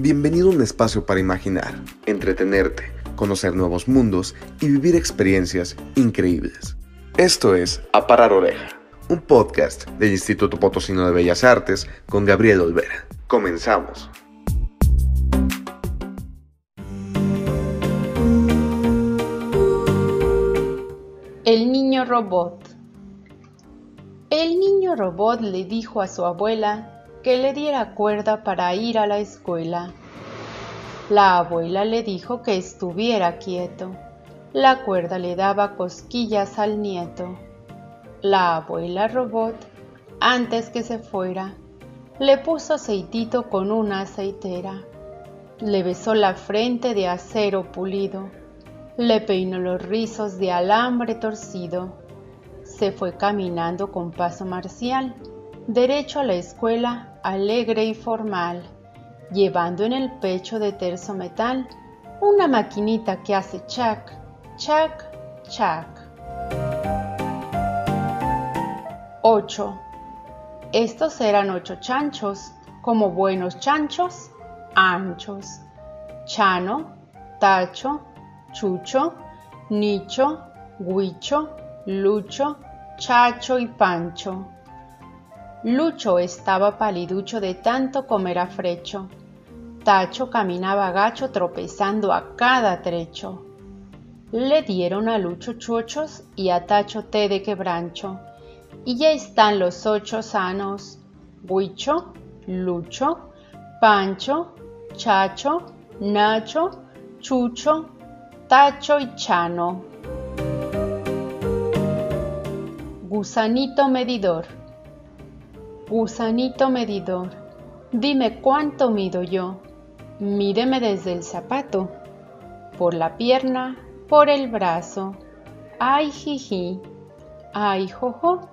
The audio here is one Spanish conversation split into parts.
Bienvenido a un espacio para imaginar, entretenerte, conocer nuevos mundos y vivir experiencias increíbles. Esto es A Parar Oreja, un podcast del Instituto Potosino de Bellas Artes con Gabriel Olvera. Comenzamos. El niño robot. El niño robot le dijo a su abuela que le diera cuerda para ir a la escuela. La abuela le dijo que estuviera quieto. La cuerda le daba cosquillas al nieto. La abuela robot, antes que se fuera, le puso aceitito con una aceitera. Le besó la frente de acero pulido. Le peinó los rizos de alambre torcido. Se fue caminando con paso marcial, derecho a la escuela alegre y formal, llevando en el pecho de terzo metal una maquinita que hace chac, chac, chac. 8. Estos eran ocho chanchos, como buenos chanchos, anchos. Chano, Tacho, Chucho, Nicho, Huicho, Lucho, Chacho y Pancho Lucho estaba paliducho de tanto comer afrecho. Tacho caminaba gacho tropezando a cada trecho. Le dieron a Lucho chuchos y a Tacho té de quebrancho. Y ya están los ocho sanos. Huicho, Lucho, Pancho, Chacho, Nacho, Chucho, Tacho y Chano. Gusanito medidor. Gusanito medidor, dime cuánto mido yo. Mídeme desde el zapato, por la pierna, por el brazo. Ay, jiji, ay, jojo,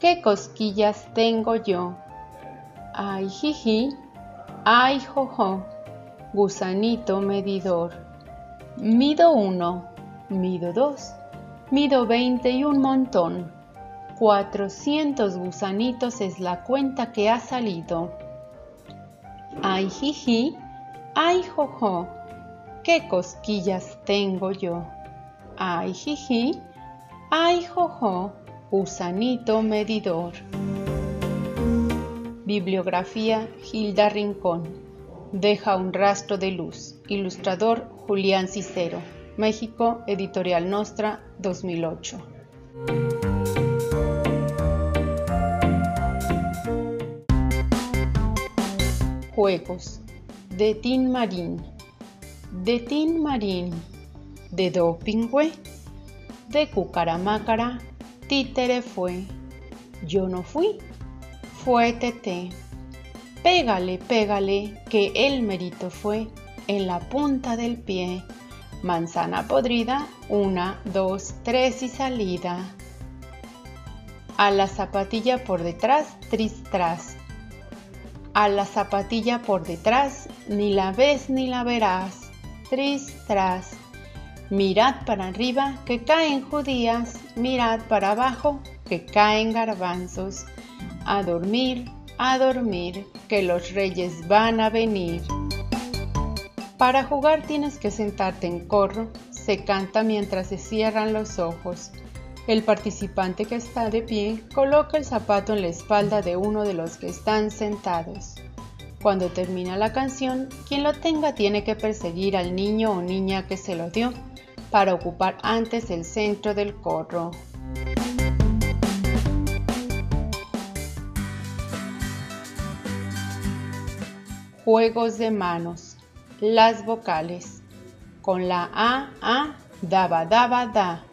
qué cosquillas tengo yo. Ay, jiji, ay, jojo, gusanito medidor. Mido uno, mido dos, mido veinte y un montón. Cuatrocientos gusanitos es la cuenta que ha salido. Ay, jiji, ay, jojo, qué cosquillas tengo yo. Ay, jiji, ay, jojo, gusanito medidor. Bibliografía Gilda Rincón. Deja un rastro de luz. Ilustrador Julián Cicero. México, Editorial Nostra, 2008. De Tin Marín, de Tin Marín, de Dopingüe, de Cucaramácara, títere fue, yo no fui, fue tete. Pégale, pégale, que el mérito fue en la punta del pie. Manzana podrida, una, dos, tres y salida. A la zapatilla por detrás, tristras a la zapatilla por detrás, ni la ves ni la verás. Tris, tras. Mirad para arriba, que caen judías, mirad para abajo, que caen garbanzos. A dormir, a dormir, que los reyes van a venir. Para jugar tienes que sentarte en corro, se canta mientras se cierran los ojos. El participante que está de pie coloca el zapato en la espalda de uno de los que están sentados. Cuando termina la canción, quien lo tenga tiene que perseguir al niño o niña que se lo dio para ocupar antes el centro del corro. Juegos de manos. Las vocales. Con la A, A, daba, daba, da.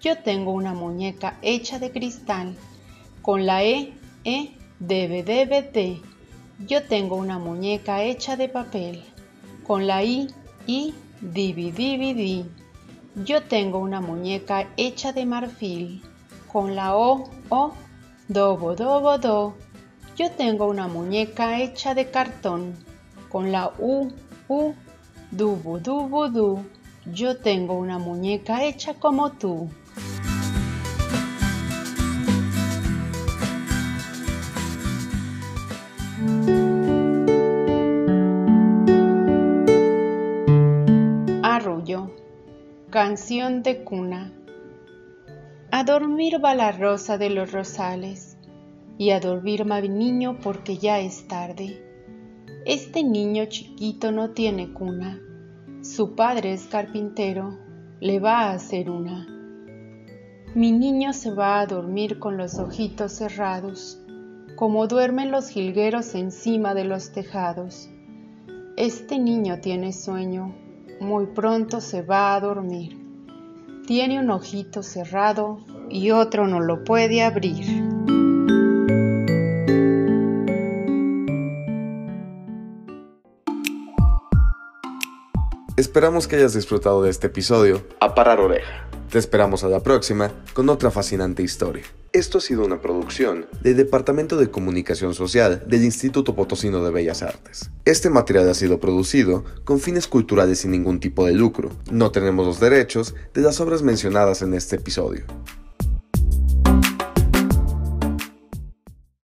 Yo tengo una muñeca hecha de cristal. Con la E, E, debe, debe, de. Yo tengo una muñeca hecha de papel. Con la I, I, divi, divi, di. Yo tengo una muñeca hecha de marfil. Con la O, O, dobo, dobo, do. Yo tengo una muñeca hecha de cartón. Con la U, U, dubu, dubu, du. Yo tengo una muñeca hecha como tú. Canción de cuna. A dormir va la rosa de los rosales, y a dormir va mi niño porque ya es tarde. Este niño chiquito no tiene cuna, su padre es carpintero, le va a hacer una. Mi niño se va a dormir con los ojitos cerrados, como duermen los jilgueros encima de los tejados. Este niño tiene sueño, muy pronto se va a dormir. Tiene un ojito cerrado y otro no lo puede abrir. Esperamos que hayas disfrutado de este episodio. A parar oreja. Te esperamos a la próxima con otra fascinante historia. Esto ha sido una producción del Departamento de Comunicación Social del Instituto Potosino de Bellas Artes. Este material ha sido producido con fines culturales sin ningún tipo de lucro. No tenemos los derechos de las obras mencionadas en este episodio.